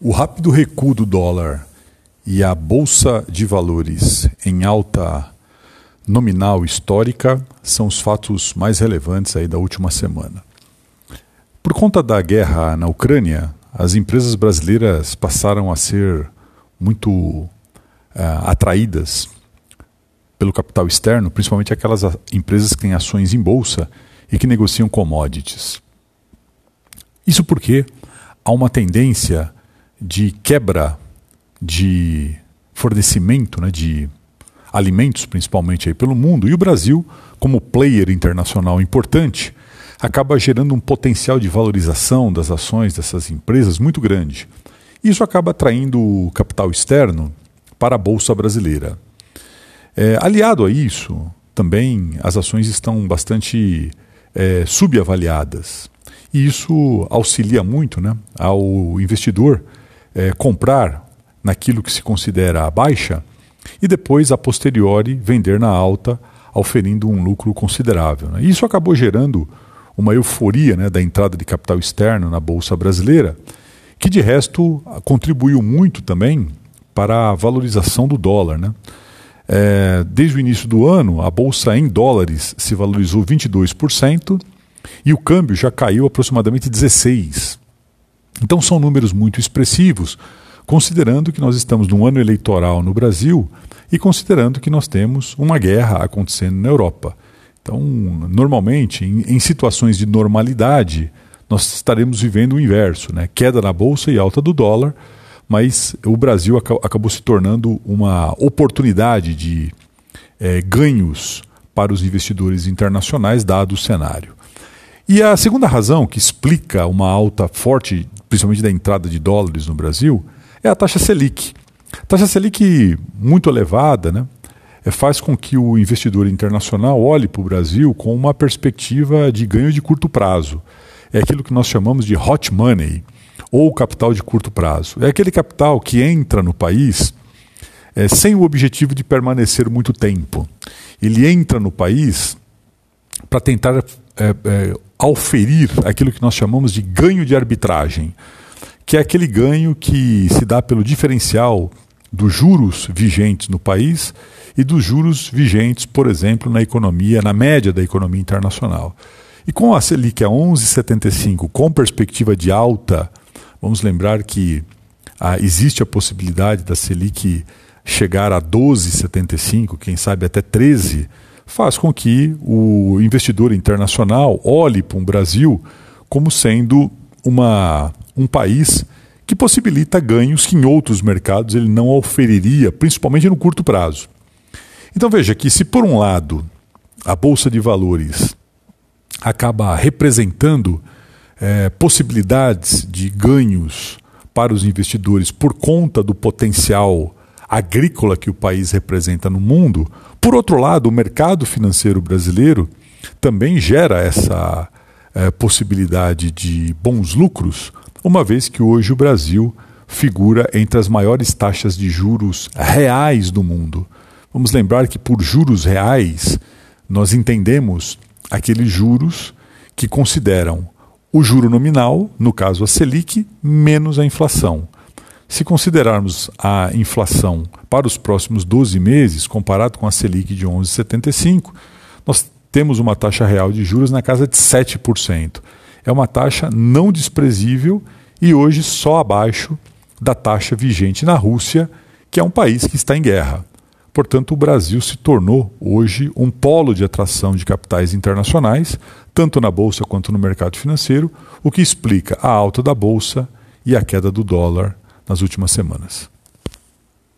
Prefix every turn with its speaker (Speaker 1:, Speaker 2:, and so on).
Speaker 1: O rápido recuo do dólar e a bolsa de valores em alta nominal histórica são os fatos mais relevantes aí da última semana. Por conta da guerra na Ucrânia, as empresas brasileiras passaram a ser muito uh, atraídas pelo capital externo, principalmente aquelas empresas que têm ações em bolsa e que negociam commodities. Isso porque há uma tendência de quebra de fornecimento né, de alimentos, principalmente aí pelo mundo, e o Brasil, como player internacional importante, acaba gerando um potencial de valorização das ações dessas empresas muito grande. Isso acaba atraindo capital externo para a Bolsa Brasileira. É, aliado a isso, também as ações estão bastante é, subavaliadas. E isso auxilia muito né, ao investidor é, comprar naquilo que se considera a baixa e depois, a posteriori, vender na alta, auferindo um lucro considerável. Né? Isso acabou gerando uma euforia né, da entrada de capital externo na Bolsa Brasileira, que de resto contribuiu muito também para a valorização do dólar. Né? É, desde o início do ano, a Bolsa em dólares se valorizou 22% e o câmbio já caiu aproximadamente 16%. Então são números muito expressivos, considerando que nós estamos num ano eleitoral no Brasil e considerando que nós temos uma guerra acontecendo na Europa. Então, normalmente, em, em situações de normalidade, nós estaremos vivendo o inverso, né? queda na bolsa e alta do dólar, mas o Brasil acabou se tornando uma oportunidade de é, ganhos para os investidores internacionais, dado o cenário. E a segunda razão que explica uma alta forte principalmente da entrada de dólares no Brasil, é a taxa Selic. Taxa Selic muito elevada né, é, faz com que o investidor internacional olhe para o Brasil com uma perspectiva de ganho de curto prazo. É aquilo que nós chamamos de hot money, ou capital de curto prazo. É aquele capital que entra no país é, sem o objetivo de permanecer muito tempo. Ele entra no país para tentar é, é, auferir aquilo que nós chamamos de ganho de arbitragem, que é aquele ganho que se dá pelo diferencial dos juros vigentes no país e dos juros vigentes, por exemplo, na economia, na média da economia internacional. E com a Selic a 11,75, com perspectiva de alta, vamos lembrar que ah, existe a possibilidade da Selic chegar a 12,75, quem sabe até 13 faz com que o investidor internacional olhe para o Brasil como sendo uma, um país que possibilita ganhos que em outros mercados ele não oferiria, principalmente no curto prazo. Então veja que se por um lado a bolsa de valores acaba representando é, possibilidades de ganhos para os investidores por conta do potencial agrícola que o país representa no mundo, por outro lado, o mercado financeiro brasileiro também gera essa é, possibilidade de bons lucros, uma vez que hoje o Brasil figura entre as maiores taxas de juros reais do mundo. Vamos lembrar que por juros reais nós entendemos aqueles juros que consideram o juro nominal, no caso a Selic, menos a inflação. Se considerarmos a inflação para os próximos 12 meses, comparado com a Selic de 11,75, nós temos uma taxa real de juros na casa de 7%. É uma taxa não desprezível e hoje só abaixo da taxa vigente na Rússia, que é um país que está em guerra. Portanto, o Brasil se tornou hoje um polo de atração de capitais internacionais, tanto na bolsa quanto no mercado financeiro, o que explica a alta da bolsa e a queda do dólar nas últimas semanas.